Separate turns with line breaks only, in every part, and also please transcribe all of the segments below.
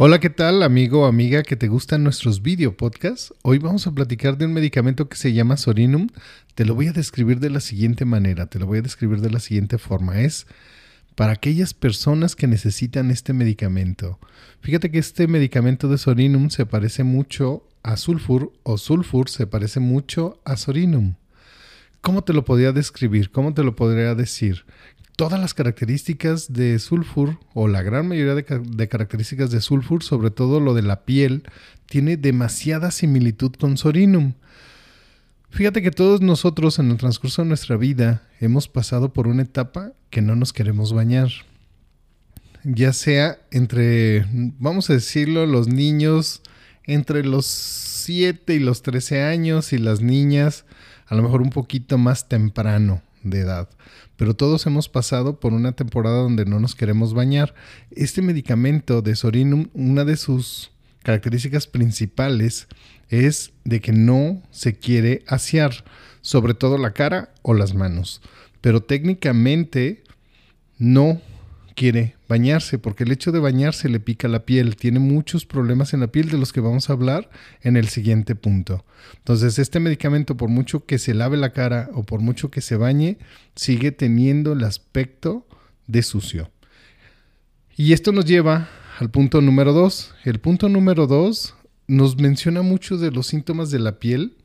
Hola, ¿qué tal amigo o amiga que te gustan nuestros video podcasts? Hoy vamos a platicar de un medicamento que se llama Sorinum. Te lo voy a describir de la siguiente manera, te lo voy a describir de la siguiente forma. Es para aquellas personas que necesitan este medicamento. Fíjate que este medicamento de Sorinum se parece mucho a Sulfur o Sulfur se parece mucho a Sorinum. ¿Cómo te lo podría describir? ¿Cómo te lo podría decir? Todas las características de sulfur, o la gran mayoría de, características de sulfur, sobre todo lo de la piel, tiene demasiada similitud con sorinum. Fíjate que todos nosotros en el transcurso de nuestra vida hemos pasado por una etapa que no nos queremos bañar. Ya sea entre, vamos a decirlo, los niños entre los 7 y los 13 años y las niñas a lo mejor un poquito más temprano de edad. Pero todos hemos pasado por una temporada donde no nos queremos bañar. Este medicamento de Sorinum, una de sus características principales es de que no se quiere asear, sobre todo la cara o las manos, pero técnicamente no quiere bañarse, porque el hecho de bañarse le pica la piel, tiene muchos problemas en la piel de los que vamos a hablar en el siguiente punto. Entonces, este medicamento, por mucho que se lave la cara o por mucho que se bañe, sigue teniendo el aspecto de sucio. Y esto nos lleva al punto número dos. El punto número dos nos menciona mucho de los síntomas de la piel,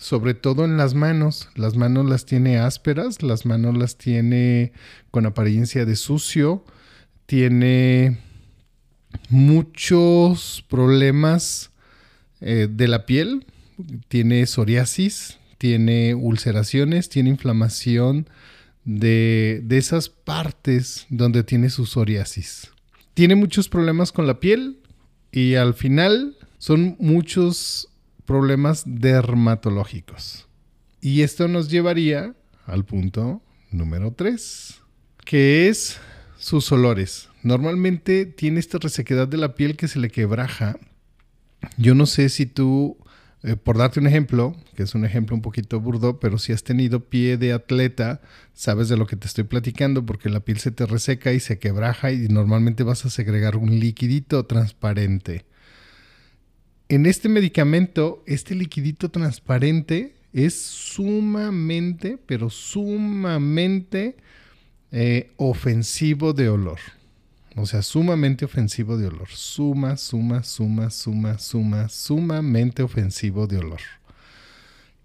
sobre todo en las manos. Las manos las tiene ásperas, las manos las tiene con apariencia de sucio, tiene muchos problemas eh, de la piel, tiene psoriasis, tiene ulceraciones, tiene inflamación de, de esas partes donde tiene su psoriasis. Tiene muchos problemas con la piel y al final son muchos problemas dermatológicos. Y esto nos llevaría al punto número 3, que es sus olores. Normalmente tiene esta resequedad de la piel que se le quebraja. Yo no sé si tú, eh, por darte un ejemplo, que es un ejemplo un poquito burdo, pero si has tenido pie de atleta, sabes de lo que te estoy platicando, porque la piel se te reseca y se quebraja y normalmente vas a segregar un liquidito transparente. En este medicamento, este liquidito transparente es sumamente, pero sumamente eh, ofensivo de olor. O sea, sumamente ofensivo de olor. Suma, suma, suma, suma, suma, sumamente ofensivo de olor.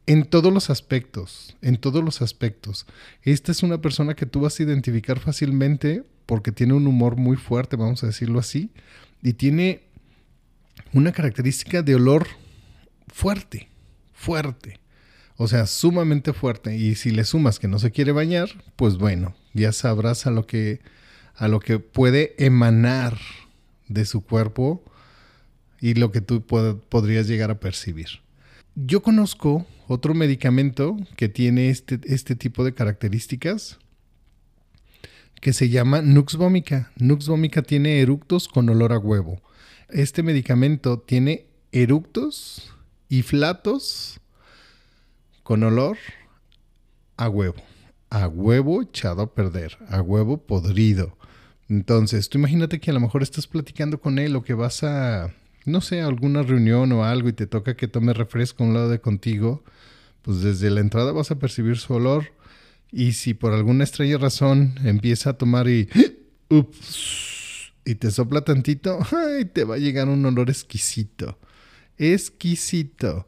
En todos los aspectos, en todos los aspectos. Esta es una persona que tú vas a identificar fácilmente porque tiene un humor muy fuerte, vamos a decirlo así, y tiene una característica de olor fuerte, fuerte. O sea, sumamente fuerte. Y si le sumas que no se quiere bañar, pues bueno, ya sabrás a lo que, a lo que puede emanar de su cuerpo y lo que tú podrías llegar a percibir. Yo conozco otro medicamento que tiene este, este tipo de características que se llama Nux vomica. Nux vomica tiene eructos con olor a huevo. Este medicamento tiene eructos y flatos con olor a huevo. A huevo echado a perder, a huevo podrido. Entonces, tú imagínate que a lo mejor estás platicando con él o que vas a, no sé, a alguna reunión o algo y te toca que tome refresco a un lado de contigo, pues desde la entrada vas a percibir su olor y si por alguna extraña razón empieza a tomar y, y te sopla tantito, ay, te va a llegar un olor exquisito, exquisito.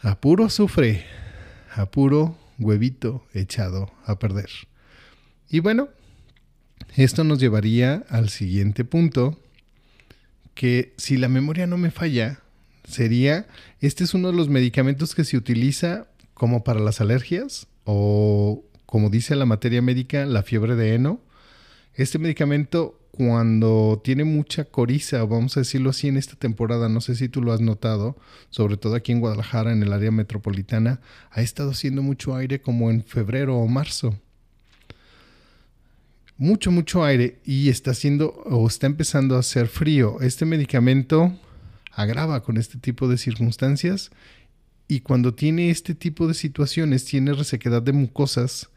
A puro azufre, a puro huevito echado a perder. Y bueno, esto nos llevaría al siguiente punto, que si la memoria no me falla, sería, este es uno de los medicamentos que se utiliza como para las alergias o como dice la materia médica, la fiebre de heno. Este medicamento cuando tiene mucha coriza, vamos a decirlo así, en esta temporada, no sé si tú lo has notado, sobre todo aquí en Guadalajara, en el área metropolitana, ha estado haciendo mucho aire como en febrero o marzo. Mucho, mucho aire y está haciendo o está empezando a hacer frío. Este medicamento agrava con este tipo de circunstancias y cuando tiene este tipo de situaciones, tiene resequedad de mucosas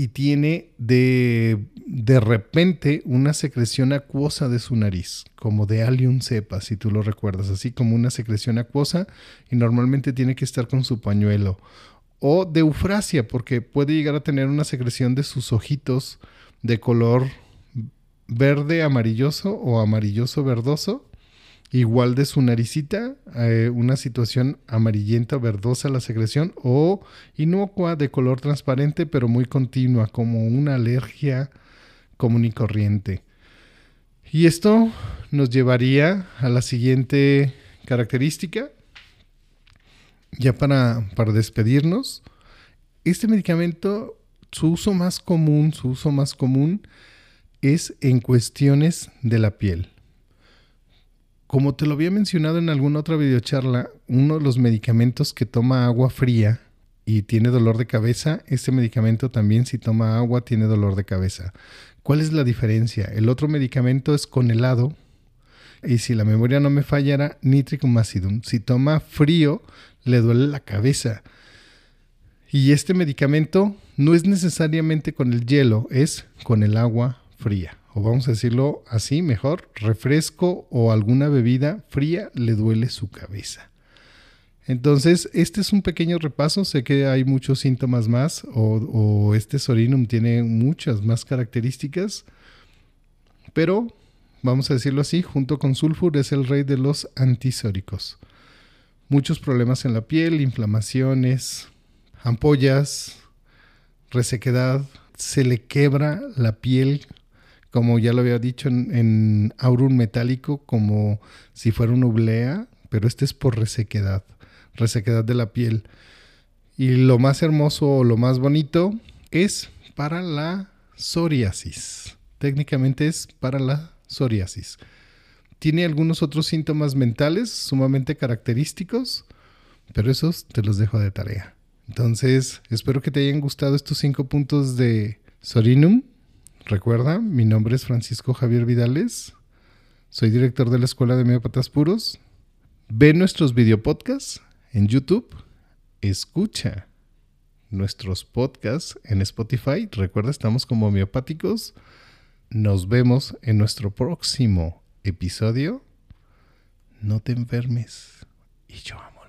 y tiene de, de repente una secreción acuosa de su nariz, como de Allium cepa, si tú lo recuerdas, así como una secreción acuosa y normalmente tiene que estar con su pañuelo. O de eufrasia, porque puede llegar a tener una secreción de sus ojitos de color verde amarilloso o amarilloso verdoso igual de su naricita, eh, una situación amarillenta, verdosa la secreción o inocua de color transparente pero muy continua, como una alergia común y corriente. Y esto nos llevaría a la siguiente característica, ya para, para despedirnos. Este medicamento, su uso más común, su uso más común es en cuestiones de la piel. Como te lo había mencionado en alguna otra videocharla, uno de los medicamentos que toma agua fría y tiene dolor de cabeza, este medicamento también si toma agua tiene dolor de cabeza. ¿Cuál es la diferencia? El otro medicamento es con helado y si la memoria no me fallara, nitricum acidum. Si toma frío, le duele la cabeza. Y este medicamento no es necesariamente con el hielo, es con el agua fría o vamos a decirlo así mejor, refresco o alguna bebida fría le duele su cabeza. Entonces, este es un pequeño repaso. Sé que hay muchos síntomas más o, este sorinum tiene muchas más características, pero vamos a decirlo así, junto con sulfur es el rey de los antisóricos. Muchos problemas en la piel, inflamaciones, ampollas, resequedad, se le quebra la piel como ya lo había dicho, en, aurum metálico, como si fuera una oblea, pero este es por resequedad, resequedad de la piel. Y lo más hermoso o lo más bonito es para la psoriasis. Técnicamente es para la psoriasis. Tiene algunos otros síntomas mentales sumamente característicos, pero esos te los dejo de tarea. Entonces, espero que te hayan gustado estos cinco puntos de Sorinum Recuerda, mi nombre es Francisco Javier Vidales, soy director de la Escuela de Homeópatas Puros. Ve nuestros videopodcasts en YouTube, escucha nuestros podcasts en Spotify. Recuerda, estamos como homeopáticos. Nos vemos en nuestro próximo episodio. No te enfermes y yo amo.